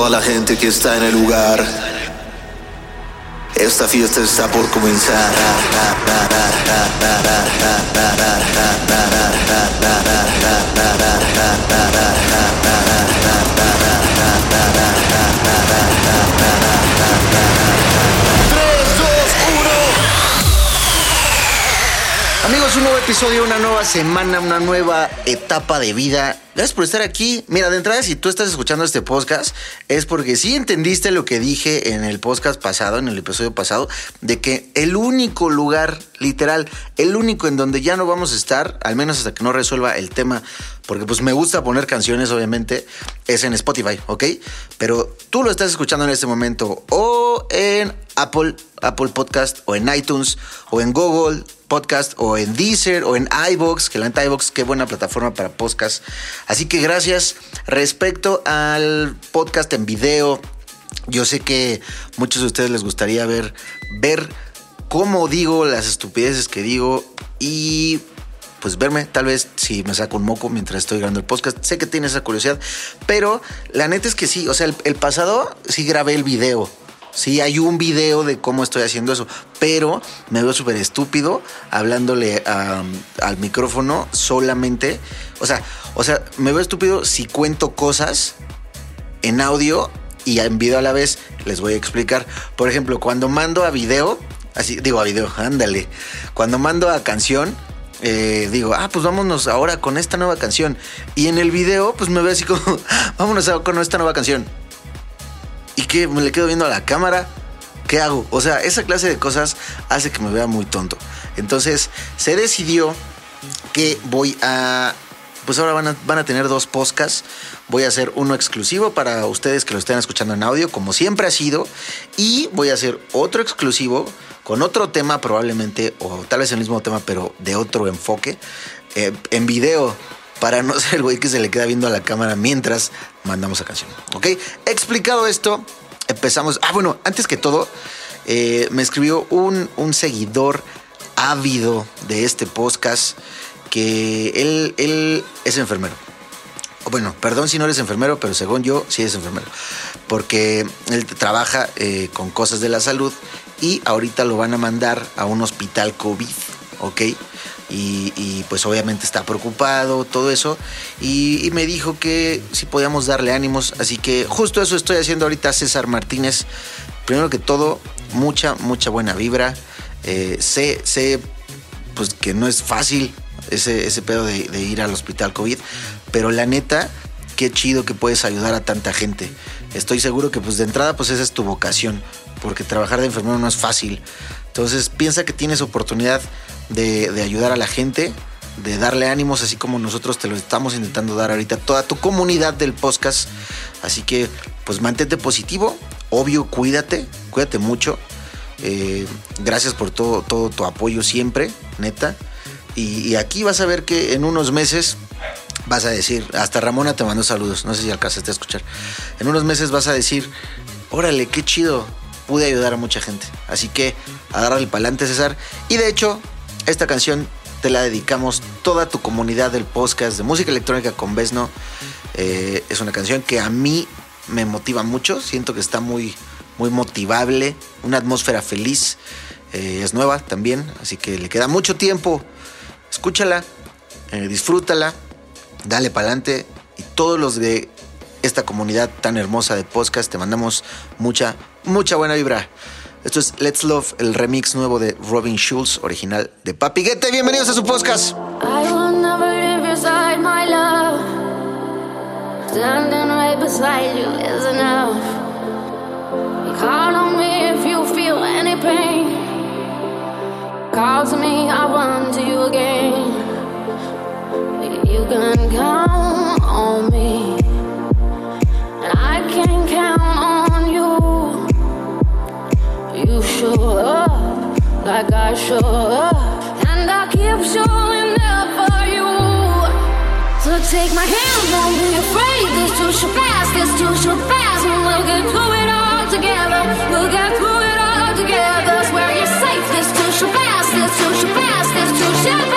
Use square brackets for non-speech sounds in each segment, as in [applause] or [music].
toda la gente que está en el lugar. Esta fiesta está por comenzar. Amigos, un nuevo episodio, una nueva semana, una nueva etapa de vida. Gracias por estar aquí. Mira, de entrada, si tú estás escuchando este podcast, es porque sí entendiste lo que dije en el podcast pasado, en el episodio pasado, de que el único lugar, literal, el único en donde ya no vamos a estar, al menos hasta que no resuelva el tema, porque pues me gusta poner canciones, obviamente, es en Spotify, ¿ok? Pero tú lo estás escuchando en este momento o en Apple, Apple Podcast, o en iTunes, o en Google Podcast, o en Deezer, o en iBox, que la neta iBox, qué buena plataforma para podcast. Así que gracias. Respecto al podcast en video, yo sé que muchos de ustedes les gustaría ver, ver cómo digo las estupideces que digo y pues verme, tal vez si me saco un moco mientras estoy grabando el podcast. Sé que tiene esa curiosidad, pero la neta es que sí, o sea, el, el pasado sí grabé el video. Sí, hay un video de cómo estoy haciendo eso, pero me veo súper estúpido hablándole al micrófono solamente. O sea, o sea, me veo estúpido si cuento cosas en audio y en video a la vez. Les voy a explicar. Por ejemplo, cuando mando a video, así digo a video, ándale. Cuando mando a canción, eh, digo, ah, pues vámonos ahora con esta nueva canción. Y en el video, pues me veo así como, [laughs] vámonos con esta nueva canción. ¿Y qué? ¿Me le quedo viendo a la cámara? ¿Qué hago? O sea, esa clase de cosas hace que me vea muy tonto. Entonces, se decidió que voy a... Pues ahora van a, van a tener dos podcasts. Voy a hacer uno exclusivo para ustedes que lo estén escuchando en audio, como siempre ha sido. Y voy a hacer otro exclusivo con otro tema probablemente, o tal vez el mismo tema, pero de otro enfoque, eh, en video para no [laughs] ser el güey que se le queda viendo a la cámara mientras mandamos la canción. ¿Ok? Explicado esto, empezamos. Ah, bueno, antes que todo, eh, me escribió un, un seguidor ávido de este podcast que él, él es enfermero. Bueno, perdón si no eres enfermero, pero según yo, sí es enfermero. Porque él trabaja eh, con cosas de la salud y ahorita lo van a mandar a un hospital COVID, ¿ok? Y, pues obviamente está preocupado, todo eso. Y, y me dijo que si podíamos darle ánimos. Así que justo eso estoy haciendo ahorita, César Martínez. Primero que todo, mucha, mucha buena vibra. Eh, sé, sé pues que no es fácil ese, ese pedo de, de ir al hospital COVID, pero la neta, qué chido que puedes ayudar a tanta gente. Estoy seguro que pues de entrada pues esa es tu vocación, porque trabajar de enfermero no es fácil. Entonces piensa que tienes oportunidad de, de ayudar a la gente, de darle ánimos, así como nosotros te lo estamos intentando dar ahorita a toda tu comunidad del podcast. Así que pues mantente positivo, obvio, cuídate, cuídate mucho. Eh, gracias por todo, todo tu apoyo siempre, neta. Y, aquí vas a ver que en unos meses vas a decir, hasta Ramona te mandó saludos, no sé si alcanzaste a escuchar. En unos meses vas a decir, órale, qué chido, pude ayudar a mucha gente. Así que agárrale para adelante, César. Y de hecho, esta canción te la dedicamos toda tu comunidad del podcast de música electrónica con Besno. Eh, es una canción que a mí me motiva mucho, siento que está muy, muy motivable, una atmósfera feliz. Eh, es nueva también, así que le queda mucho tiempo. Escúchala, eh, disfrútala, dale para adelante. Y todos los de esta comunidad tan hermosa de podcast, te mandamos mucha, mucha buena vibra. Esto es Let's Love, el remix nuevo de Robin Schulz, original de Papi Guete. Bienvenidos a su podcast. I will never live beside my love. Standing right beside you is enough. Call on me if you feel any pain. Call to me, run to you again. You can count on me, show up like I show up, and I keep showing up for you. So take my hand, don't be afraid. This too shall pass, this too shall pass, and we'll get through it all together. We'll get through it all together. Swear you're safe. This too shall pass, this too shall pass, this too shall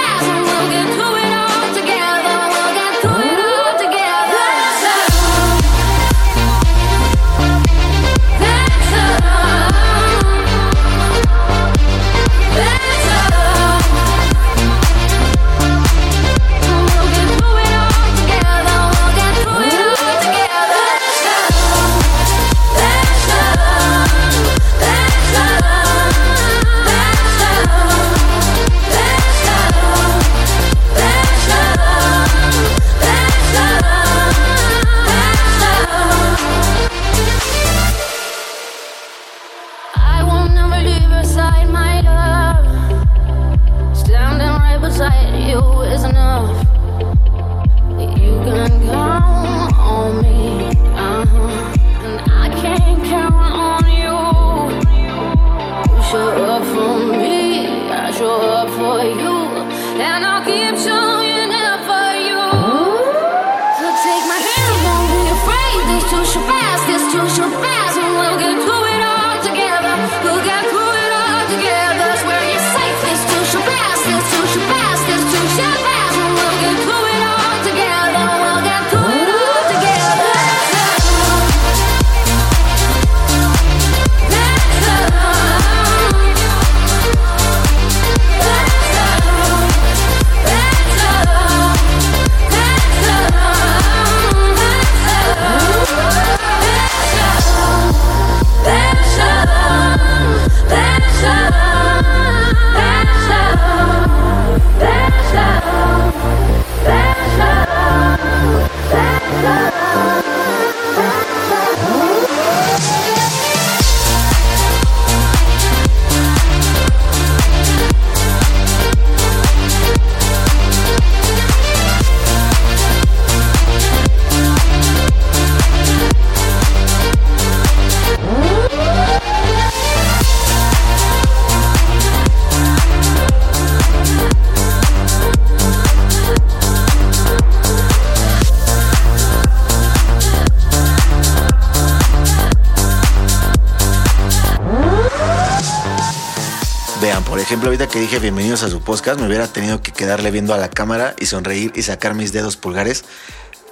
ejemplo, ahorita que dije bienvenidos a su podcast, me hubiera tenido que quedarle viendo a la cámara y sonreír y sacar mis dedos pulgares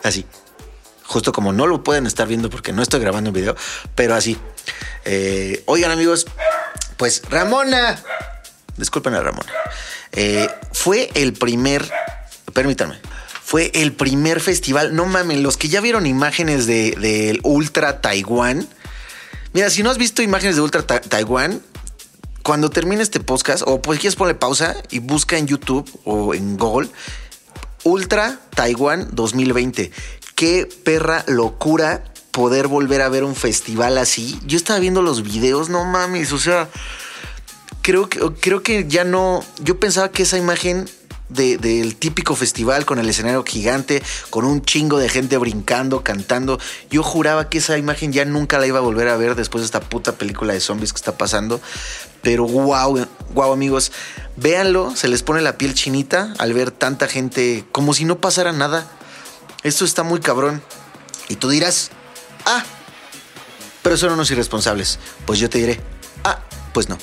así. Justo como no lo pueden estar viendo porque no estoy grabando un video, pero así. Eh, oigan amigos, pues Ramona, disculpen a Ramona, eh, fue el primer, permítanme, fue el primer festival, no mames, los que ya vieron imágenes del de, Ultra Taiwán, mira, si no has visto imágenes de Ultra Ta Taiwán, cuando termine este podcast, o pues quieres ponerle pausa y busca en YouTube o en Google, Ultra Taiwán 2020. Qué perra locura poder volver a ver un festival así. Yo estaba viendo los videos, no mames, o sea, creo que, creo que ya no, yo pensaba que esa imagen del típico festival con el escenario gigante, con un chingo de gente brincando, cantando. Yo juraba que esa imagen ya nunca la iba a volver a ver después de esta puta película de zombies que está pasando. Pero wow, wow amigos, véanlo, se les pone la piel chinita al ver tanta gente como si no pasara nada. Esto está muy cabrón. Y tú dirás, ah, pero son unos irresponsables. Pues yo te diré, ah, pues no.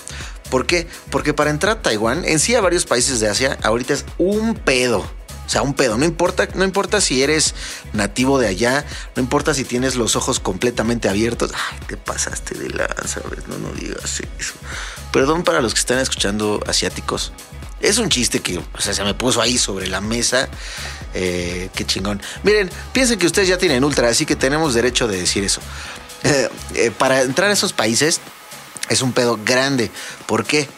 ¿Por qué? Porque para entrar a Taiwán, en sí a varios países de Asia, ahorita es un pedo. O sea, un pedo. No importa, no importa si eres nativo de allá, no importa si tienes los ojos completamente abiertos. Ay, te pasaste de lanza, no, no digas eso. Perdón para los que están escuchando asiáticos. Es un chiste que o sea, se me puso ahí sobre la mesa. Eh, qué chingón. Miren, piensen que ustedes ya tienen ultra, así que tenemos derecho de decir eso. Eh, eh, para entrar a esos países es un pedo grande. ¿Por qué?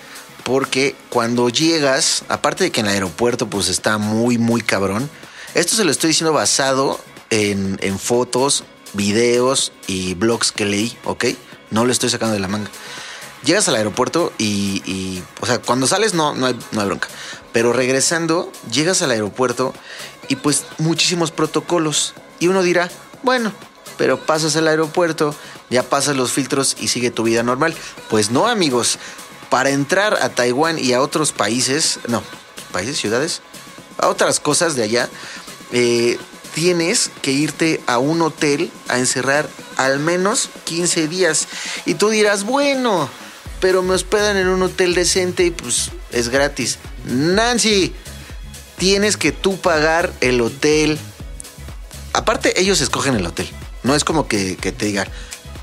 Porque cuando llegas, aparte de que en el aeropuerto pues está muy, muy cabrón, esto se lo estoy diciendo basado en, fotos, videos y blogs que leí, ¿ok? No lo estoy sacando de la manga. Llegas al aeropuerto y, o sea, cuando sales no, no, hay, no hay bronca. Pero regresando, llegas al aeropuerto y pues muchísimos protocolos. Y uno dirá, bueno, pero pasas el aeropuerto, ya pasas los filtros y sigue tu vida normal. Pues no, amigos. Para entrar a Taiwán y a otros países, no, países, ciudades, a otras cosas de allá, eh, tienes que irte a un hotel a encerrar al menos 15 días. Y tú dirás, bueno, pero me hospedan en un hotel decente y pues es gratis. Nancy, tienes que tú pagar el hotel. Aparte, ellos escogen el hotel. No es como que, te digan,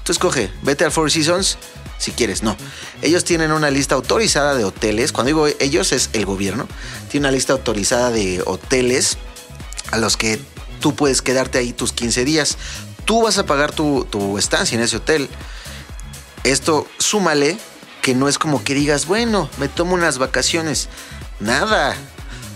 tú escoge, vete al Four Seasons si quieres, no. Ellos tienen una lista autorizada de hoteles. Cuando digo ellos es el gobierno. Tiene una lista autorizada de hoteles a los que tú puedes quedarte ahí tus 15 días. Tú vas a pagar tu, tu estancia en ese hotel. Esto súmale que no es como que digas, bueno, me tomo unas vacaciones. Nada.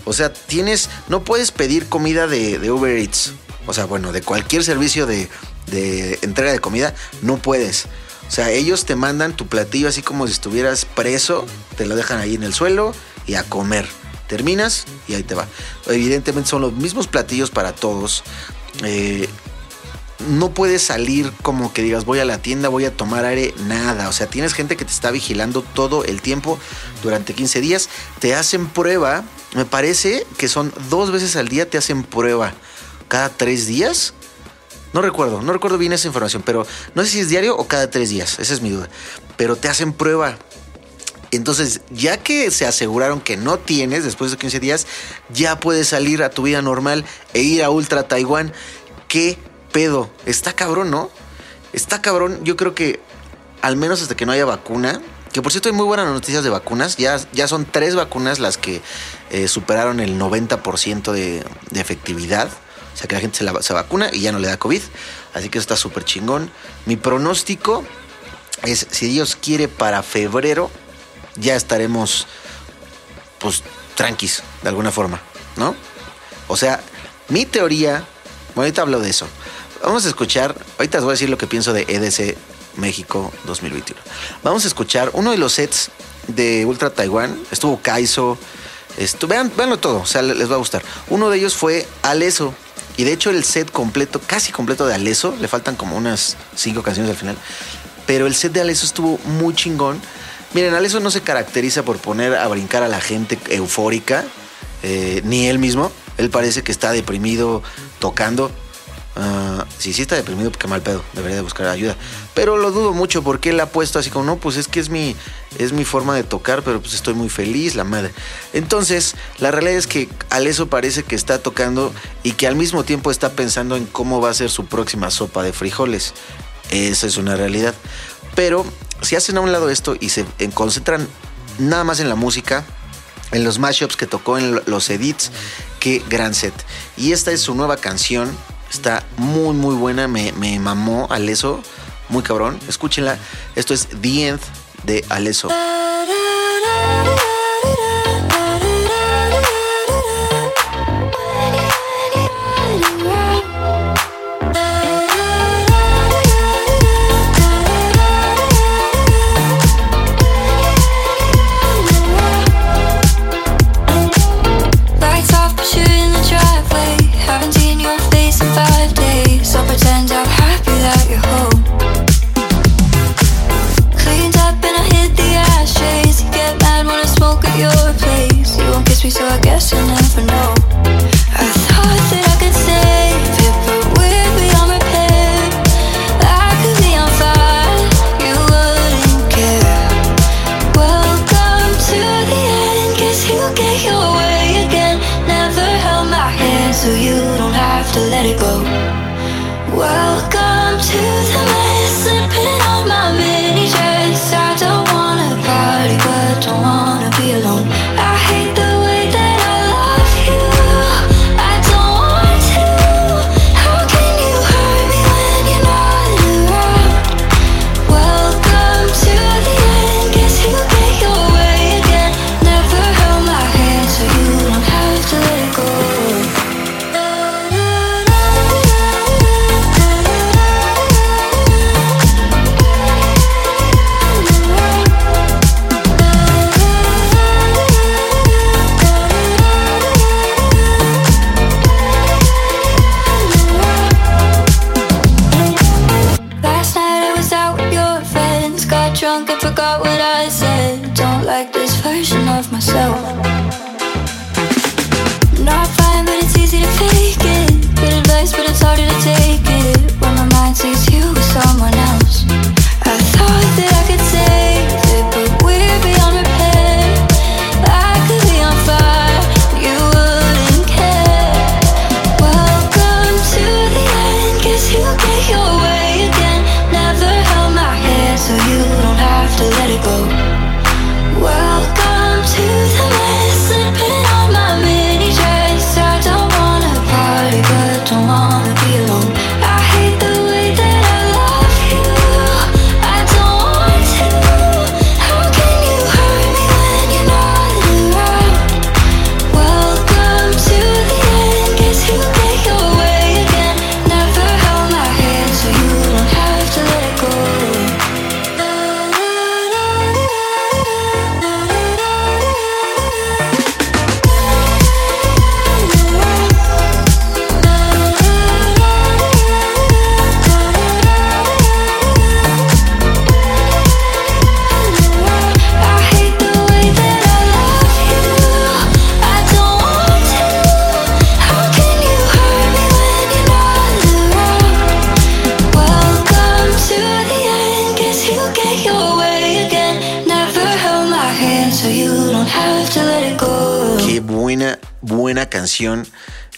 O sea, tienes, no puedes pedir comida de, de Uber Eats. O sea, bueno, de cualquier servicio de, de entrega de comida, no puedes. O sea, ellos te mandan tu platillo así como si estuvieras preso, te lo dejan ahí en el suelo y a comer. Terminas y ahí te va. Evidentemente son los mismos platillos para todos. Eh, no puedes salir como que digas voy a la tienda, voy a tomar aire, nada. O sea, tienes gente que te está vigilando todo el tiempo durante 15 días. Te hacen prueba, me parece que son dos veces al día te hacen prueba. Cada tres días no recuerdo, no recuerdo bien esa información, pero no sé si es diario o cada tres días, esa es mi duda. Pero te hacen prueba. Entonces, ya que se aseguraron que no tienes después de 15 días, ya puedes salir a tu vida normal e ir a Ultra Taiwán. ¿Qué pedo? Está cabrón, ¿no? Está cabrón. Yo creo que al menos hasta que no haya vacuna, que por cierto hay muy buenas noticias de vacunas. Ya, ya son tres vacunas las que eh, superaron el 90% de, de efectividad. Sea que la gente se, vacuna y ya no le da COVID. Así que eso está súper chingón. Mi pronóstico es, si Dios quiere, para febrero ya estaremos, pues, tranquis, de alguna forma, ¿no? O sea, mi teoría, bueno, ahorita hablo de eso. Vamos a escuchar, ahorita os voy a decir lo que pienso de EDC México 2021. Vamos a escuchar uno de los sets de Ultra Taiwán. Estuvo Kaizo. Veanlo todo, o sea, les va a gustar. Uno de ellos fue Aleso, y de hecho el set completo, casi completo de Aleso, le faltan como unas cinco canciones al final, pero el set de Aleso estuvo muy chingón. Miren, Aleso no se caracteriza por poner a brincar a la gente eufórica, eh, ni él mismo. Él parece que está deprimido tocando. Ah, si sí está deprimido, qué mal pedo, debería de buscar ayuda. Pero lo dudo mucho porque él ha puesto así como, no, pues es que es mi, es mi forma de tocar, pero pues estoy muy feliz, la madre. Entonces, la realidad es que Aleso parece que está tocando y que al mismo tiempo está pensando en cómo va a ser su próxima sopa de frijoles. Esa es una realidad. Pero si hacen a un lado esto y se concentran nada más en la música, en los mashups que tocó, en los edits, qué gran set. Y esta es su nueva canción Está muy, muy buena. Me, me mamó Aleso. Muy cabrón. Escúchenla. Esto es The End de Aleso.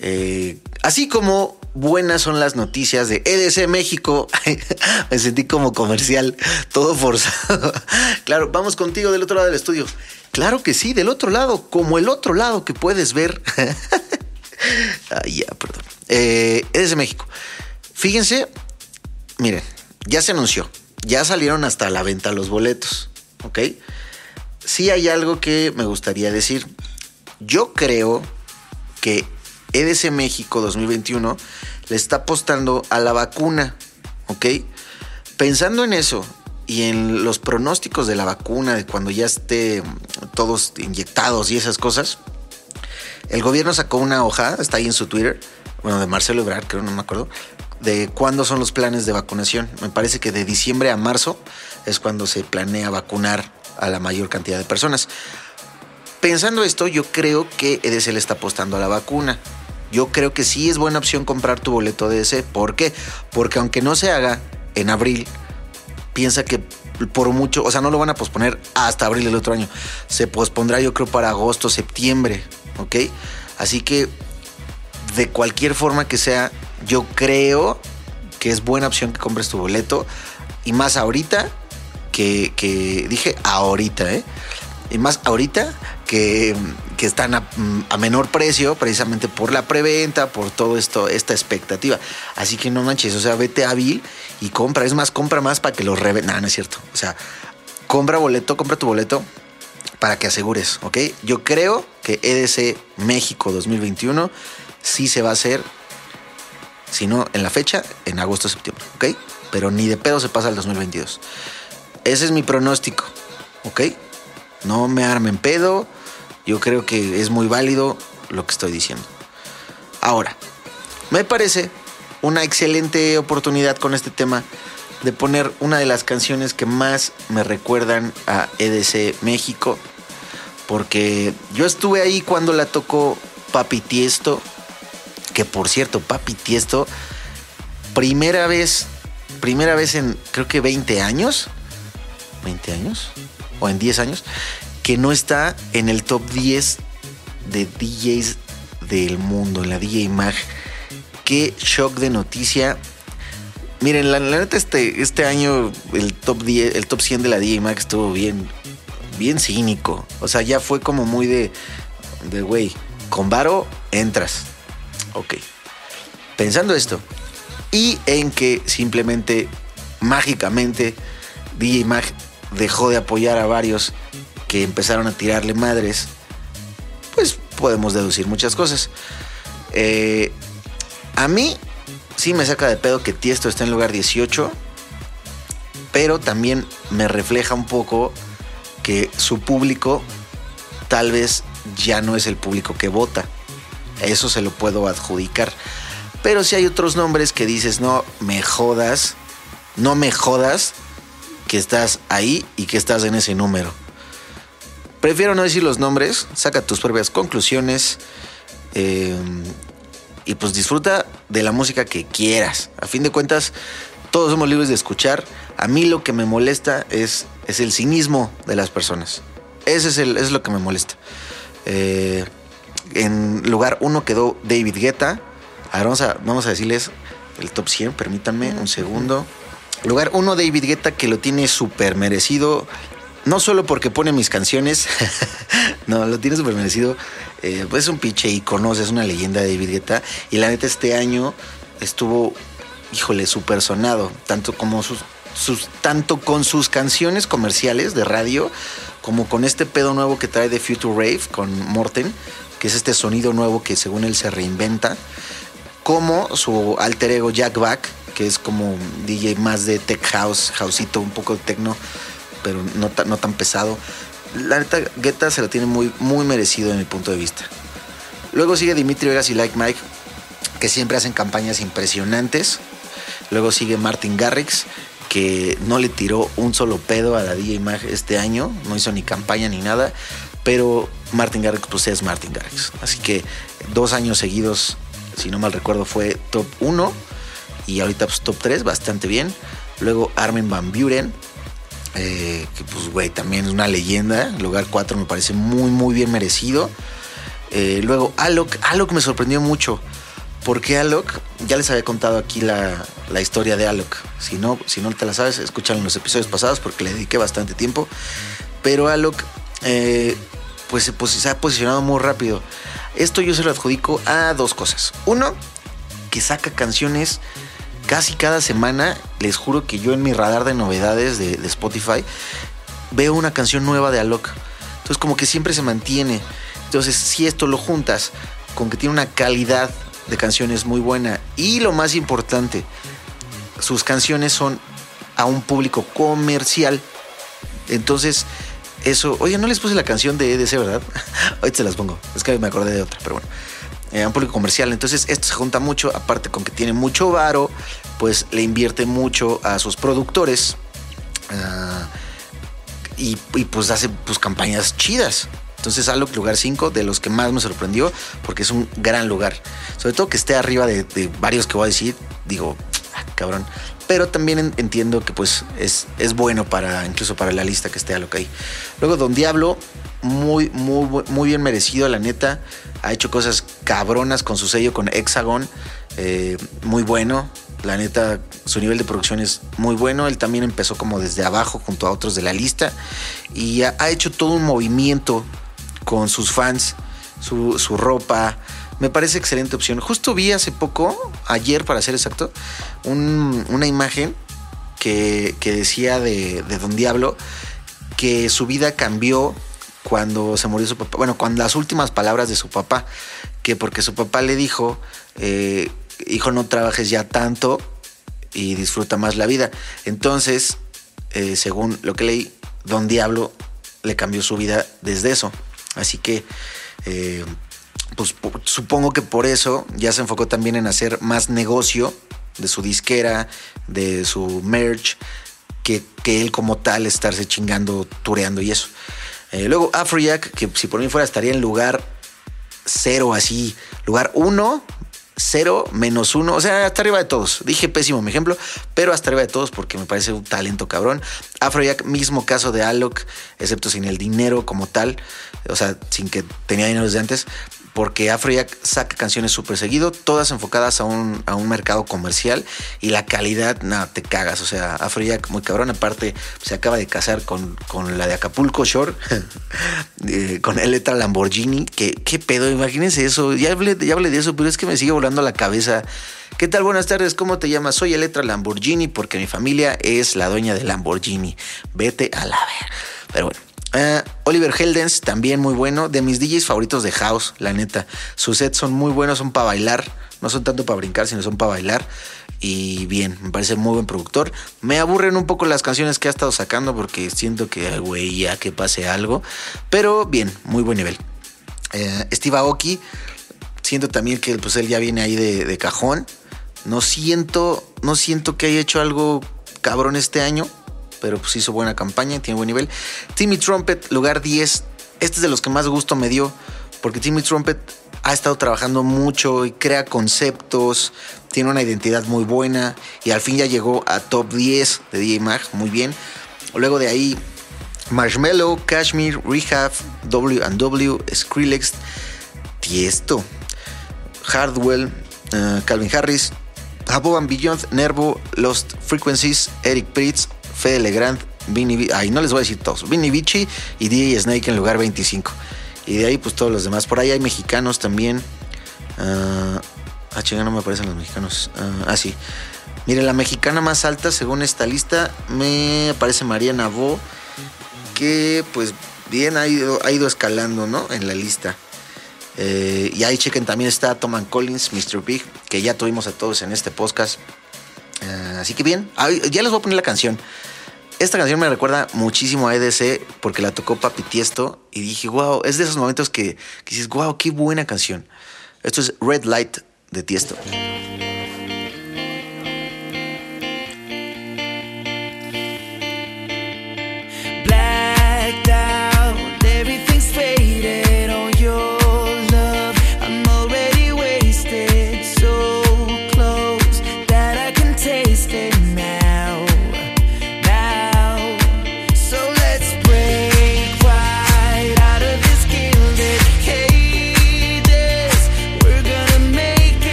Eh, así como buenas son las noticias de EDC México. [laughs] Me sentí como comercial, todo forzado. [laughs] claro, vamos contigo del otro lado del estudio. Claro que sí, del otro lado, como el otro lado que puedes ver. [laughs] ya, perdón. Eh, EDC México. Fíjense, miren, ya se anunció, ya salieron hasta la venta los boletos, ¿ok? Sí hay algo que me gustaría decir. Yo creo que EDC México 2021 le está apostando a la vacuna, ¿ok? Pensando en eso y en los pronósticos de la vacuna, de cuando ya esté todos inyectados y esas cosas, el gobierno sacó una hoja, está ahí en su Twitter, bueno, de Marcelo Ebrard, creo, no me acuerdo, de cuándo son los planes de vacunación. Me parece que de diciembre a marzo es cuando se planea vacunar a la mayor cantidad de personas. Pensando esto, yo creo que EDC le está apostando a la vacuna. Yo creo que sí es buena opción comprar tu boleto de ese. ¿Por qué? Porque aunque no se haga en abril, piensa que por mucho, o sea, no lo van a posponer hasta abril del otro año. Se pospondrá yo creo para agosto, septiembre, ¿ok? Así que de cualquier forma que sea, yo creo que es buena opción que compres tu boleto. Y más ahorita que, que dije ahorita, ¿eh? Y más ahorita que, que están a, a, menor precio, precisamente por la preventa, por todo esto, esta expectativa. Así que no manches, o sea, vete hábil y compra. Es más, compra más para que lo revenden. No, no es cierto. O sea, compra boleto, compra tu boleto para que asegures, ¿ok? Yo creo que EDC México 2021 sí se va a hacer, si no en la fecha, en agosto septiembre, ¿ok? Pero ni de pedo se pasa al 2022. Ese es mi pronóstico, ¿ok? No me armen pedo. Yo creo que es muy válido lo que estoy diciendo. Ahora, me parece una excelente oportunidad con este tema de poner una de las canciones que más me recuerdan a EDC México. Porque yo estuve ahí cuando la tocó Papi Tiesto. Que por cierto, Papi Tiesto, primera vez, primera vez en creo que 20 años. 20 años o en 10 años que no está en el top 10 de DJs del mundo, en la DJ Mag. Qué shock de noticia. Miren, la, neta, este, este año el top 10, el top 100 de la DJ Mag estuvo bien, bien cínico. O sea, ya fue como muy de, de güey, con varo entras. Ok. Pensando esto, y en que simplemente, mágicamente, DJ Mag dejó de apoyar a varios que empezaron a tirarle madres, pues podemos deducir muchas cosas. Eh, a mí sí me saca de pedo que Tiesto está en lugar 18, pero también me refleja un poco que su público tal vez ya no es el público que vota. Eso se lo puedo adjudicar. Pero si hay otros nombres que dices, no me jodas, no me jodas que estás ahí y que estás en ese número. Prefiero no decir los nombres, saca tus propias conclusiones eh, y pues disfruta de la música que quieras. A fin de cuentas, todos somos libres de escuchar. A mí lo que me molesta es, es el cinismo de las personas. Ese es, el, es lo que me molesta. Eh, en lugar uno quedó David Guetta. Ahora vamos a, vamos a decirles el top 100, permítanme un segundo. Lugar uno, David Guetta, que lo tiene súper merecido. No solo porque pone mis canciones, [laughs] no, lo tiene súper merecido. Eh, pues es un pinche icono, es una leyenda de David Guetta. Y la neta, este año estuvo, híjole, súper sonado. Tanto como sus, tanto con sus canciones comerciales de radio, como con este pedo nuevo que trae de Future Rave con Morten, que es este sonido nuevo que según él se reinventa. Como su alter ego Jack Back, que es como DJ más de tech house, houseito, un poco de techno pero no, tan pesado. La neta, Guetta se lo tiene muy, muy merecido en mi punto de vista. Luego sigue Dimitri Vegas y Like Mike, que siempre hacen campañas impresionantes. Luego sigue Martin Garrix, que no le tiró un solo pedo a la DJ Mag este año, no hizo ni campaña ni nada, pero Martin Garrix pues es Martin Garrix. Así que dos años seguidos, si no mal recuerdo, fue top 1 y ahorita pues top 3, bastante bien. Luego Armin Van Buren, eh, que pues, güey, también es una leyenda. Lugar 4 me parece muy, muy bien merecido. Eh, luego, Alok. Alok me sorprendió mucho. Porque Alok, ya les había contado aquí la, la, historia de Alok. Si no, si no te la sabes, escúchalo en los episodios pasados porque le dediqué bastante tiempo. Pero Alok, eh, pues, pues se ha posicionado muy rápido. Esto yo se lo adjudico a dos cosas. Uno, que saca canciones casi cada semana, les juro que yo en mi radar de novedades de, Spotify veo una canción nueva de Alok. Entonces como que siempre se mantiene. Entonces si esto lo juntas con que tiene una calidad de canciones muy buena y lo más importante, sus canciones son a un público comercial. Entonces eso, oye, no les puse la canción de EDC, ¿verdad? [laughs] Ahorita se las pongo. Es que me acordé de otra, pero bueno eh, un público comercial. Entonces esto se junta mucho, aparte con que tiene mucho varo, pues le invierte mucho a sus productores uh, y, pues hace pues campañas chidas. Entonces Alok lugar 5, de los que más me sorprendió, porque es un gran lugar. Sobre todo que esté arriba de, de varios que voy a decir, digo, ah, cabrón. Pero también entiendo que pues es, es bueno para, incluso para la lista que esté Alok ahí. Luego Don Diablo, muy, muy, muy bien merecido, la neta. Ha hecho cosas cabronas con su sello, con Hexagon. Eh, muy bueno. La neta, su nivel de producción es muy bueno. Él también empezó como desde abajo junto a otros de la lista. Y ha, ha hecho todo un movimiento con sus fans, su, su, ropa. Me parece excelente opción. Justo vi hace poco, ayer para ser exacto, un, una imagen que, que decía de, de Don Diablo que su vida cambió cuando se murió su papá, bueno, cuando las últimas palabras de su papá, que porque su papá le dijo, eh, hijo, no trabajes ya tanto y disfruta más la vida. Entonces, eh, según lo que leí, Don Diablo le cambió su vida desde eso. Así que, eh, pues supongo que por eso ya se enfocó también en hacer más negocio de su disquera, de su merch, que, que él como tal estarse chingando, tureando y eso. Eh, luego Afrojack, que si por mí fuera estaría en lugar cero así, lugar uno, cero, menos uno, o sea, hasta arriba de todos. Dije pésimo mi ejemplo, pero hasta arriba de todos porque me parece un talento cabrón. Afrojack, mismo caso de Alok, excepto sin el dinero como tal, o sea, sin que tenía dinero desde antes porque Afrojack saca canciones súper seguido, todas enfocadas a un, a un, mercado comercial y la calidad, nada, te cagas. O sea, Afrojack muy cabrón. Aparte, se acaba de casar con, con la de Acapulco Shore, [laughs] eh, con Eletra Lamborghini. ¿Qué, ¿Qué pedo? Imagínense eso. Ya hablé, ya hablé de eso, pero es que me sigue volando la cabeza. ¿Qué tal? Buenas tardes, ¿cómo te llamas? Soy Eletra Lamborghini porque mi familia es la dueña de Lamborghini. Vete a la ver. Pero bueno. Uh, Oliver Heldens, también muy bueno. De mis DJs favoritos de House, la neta. Sus sets son muy buenos, son para bailar. No son tanto para brincar, sino son para bailar. Y bien, me parece muy buen productor. Me aburren un poco las canciones que ha estado sacando porque siento que, güey, ya que pase algo. Pero bien, muy buen nivel. Uh, Steve Aoki, siento también que pues, él ya viene ahí de, de cajón. No siento, no siento que haya hecho algo cabrón este año pero pues hizo buena campaña, tiene buen nivel. Timmy Trumpet, lugar 10. Este es de los que más gusto me dio, porque Timmy Trumpet ha estado trabajando mucho y crea conceptos, tiene una identidad muy buena y al fin ya llegó a top 10 de DJ Mag, muy bien. Luego de ahí, Marshmello, Kashmir, Rehab, W&W, Skrillex, Tiesto, Hardwell, uh, Calvin Harris, Above and Beyond, Nervo, Lost Frequencies, Eric Pritz, Fede Legrand, Vinny, ay, no les voy a decir todos, Vinny Vici y DJ Snake en lugar 25. Y de ahí, pues todos los demás. Por ahí hay mexicanos también. Uh, ah, chinga, no me aparecen los mexicanos. Uh, ah, sí. Mire, la mexicana más alta, según esta lista, me aparece Mariana Bo, que pues bien ha ido, ha ido escalando, ¿no? En la lista. Eh, y ahí chequen también está Tom Collins, Mr. Big, que ya tuvimos a todos en este podcast. Uh, así que bien, ya les voy a poner la canción. Esta canción me recuerda muchísimo a EDC porque la tocó Papi Tiesto y dije, wow, es de esos momentos que, que dices, wow, qué buena canción. Esto es Red Light de Tiesto.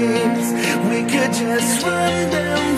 Lights. We could just run them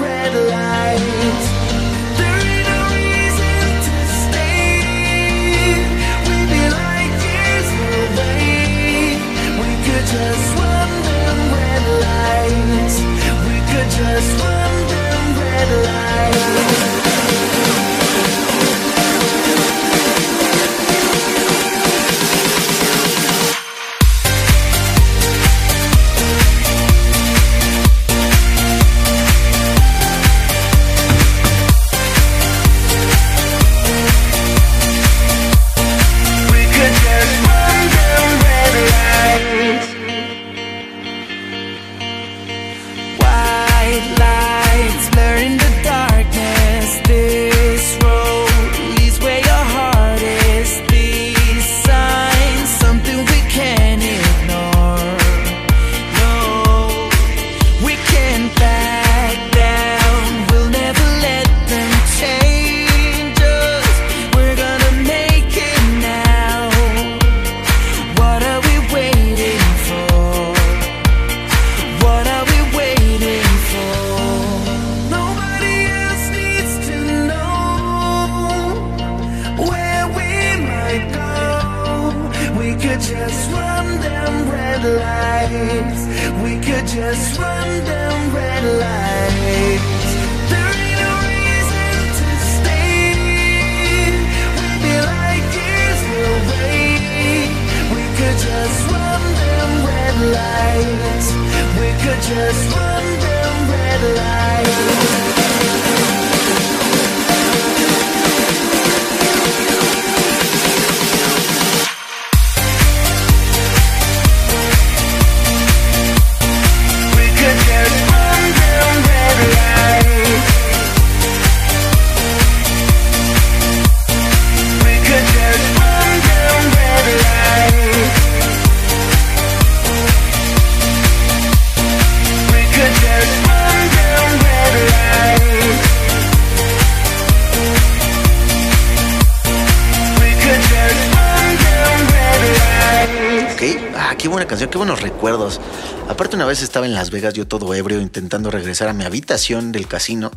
qué buena canción, qué buenos recuerdos. Aparte una vez estaba en Las Vegas, yo todo ebrio, intentando regresar a mi habitación del casino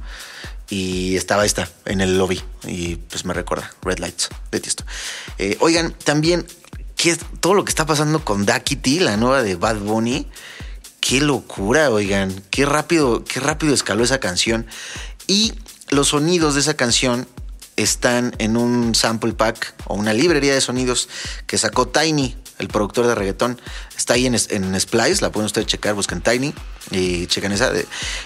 y estaba esta en el lobby y pues me recuerda, Red Lights, de Tiesto. Eh, oigan, también, ¿qué es todo lo que está pasando con Duckity, la nueva de Bad Bunny? Qué locura, oigan, qué rápido, qué rápido escaló esa canción. Y los sonidos de esa canción están en un sample pack o una librería de sonidos que sacó Tiny, el productor de reggaetón. Está ahí en, en Splice, la pueden ustedes checar, buscan Tiny y checan esa.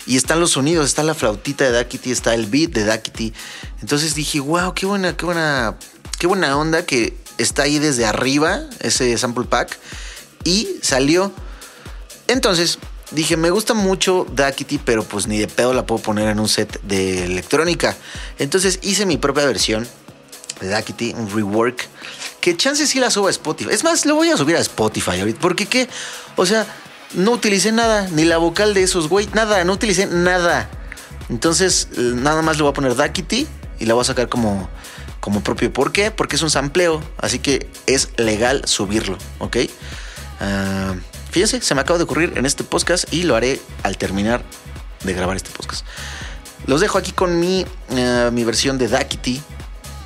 y están los sonidos, está la flautita de Duckity, está el beat de Duckity. Entonces dije, wow, qué buena, qué buena, qué buena onda que está ahí desde arriba ese sample pack. Y salió entonces dije, me gusta mucho Duckity, pero pues ni de pedo la puedo poner en un set de electrónica. Entonces hice mi propia versión de Duckity, un rework, que chance sí la subo a Spotify. Es más, lo voy a subir a Spotify ahorita, porque qué, o sea, no utilicé nada, ni la vocal de esos, güey, nada, no utilicé nada. Entonces, eh, nada más le voy a poner Duckity y la voy a sacar como, como propio. ¿Por qué? Porque es un sampleo, así que es legal subirlo, ¿ok? Ah, fíjense, se me acaba de ocurrir en este podcast y lo haré al terminar de grabar este podcast. Los dejo aquí con mi, eh, mi versión de Duckity,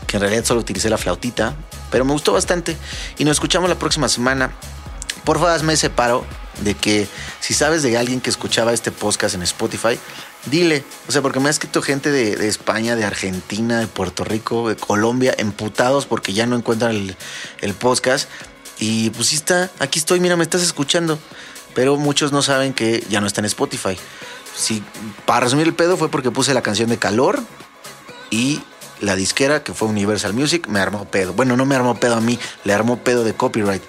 que en realidad solo utilicé la flautita, pero me gustó bastante. Y nos escuchamos la próxima semana. Por favor, hazme ese paro de que si sabes de alguien que escuchaba este podcast en Spotify, dile. O sea, porque me ha escrito gente de, España, de Argentina, de Puerto Rico, de Colombia, emputados porque ya no encuentran el, podcast. Y pues sí está, aquí estoy, mira, me estás escuchando. Pero muchos no saben que ya no está en Spotify. Sí, para resumir el pedo fue porque puse la canción de calor y la disquera, que fue Universal Music, me armó pedo. Bueno, no me armó pedo a mí, le armó pedo de copyright.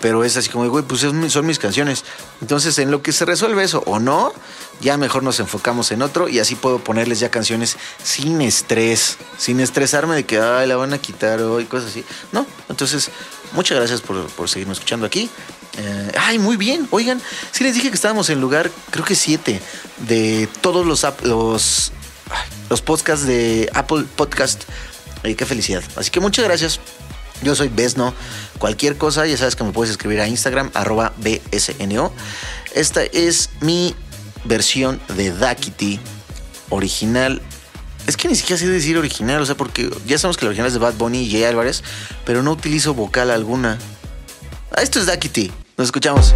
Pero es así como, güey, pues son mis canciones. Entonces, en lo que se resuelve eso o no, ya mejor nos enfocamos en otro y así puedo ponerles ya canciones sin estrés, sin estresarme de que, ay, la van a quitar o y cosas así. No, entonces, muchas gracias por, por seguirme escuchando aquí. Eh, ay, muy bien. Oigan, sí les dije que estábamos en lugar, creo que siete, de todos los, los, los podcasts de Apple Podcast. Qué felicidad. Así que muchas gracias. Yo soy Besno. Cualquier cosa, ya sabes que me puedes escribir a Instagram, arroba BSNO. Esta es mi versión de Duckity original. Es que ni siquiera sé decir original, o sea, porque ya sabemos que la original es de Bad Bunny y Jay Álvarez, pero no utilizo vocal alguna. Ah, Esto es Duckity. Nos escuchamos.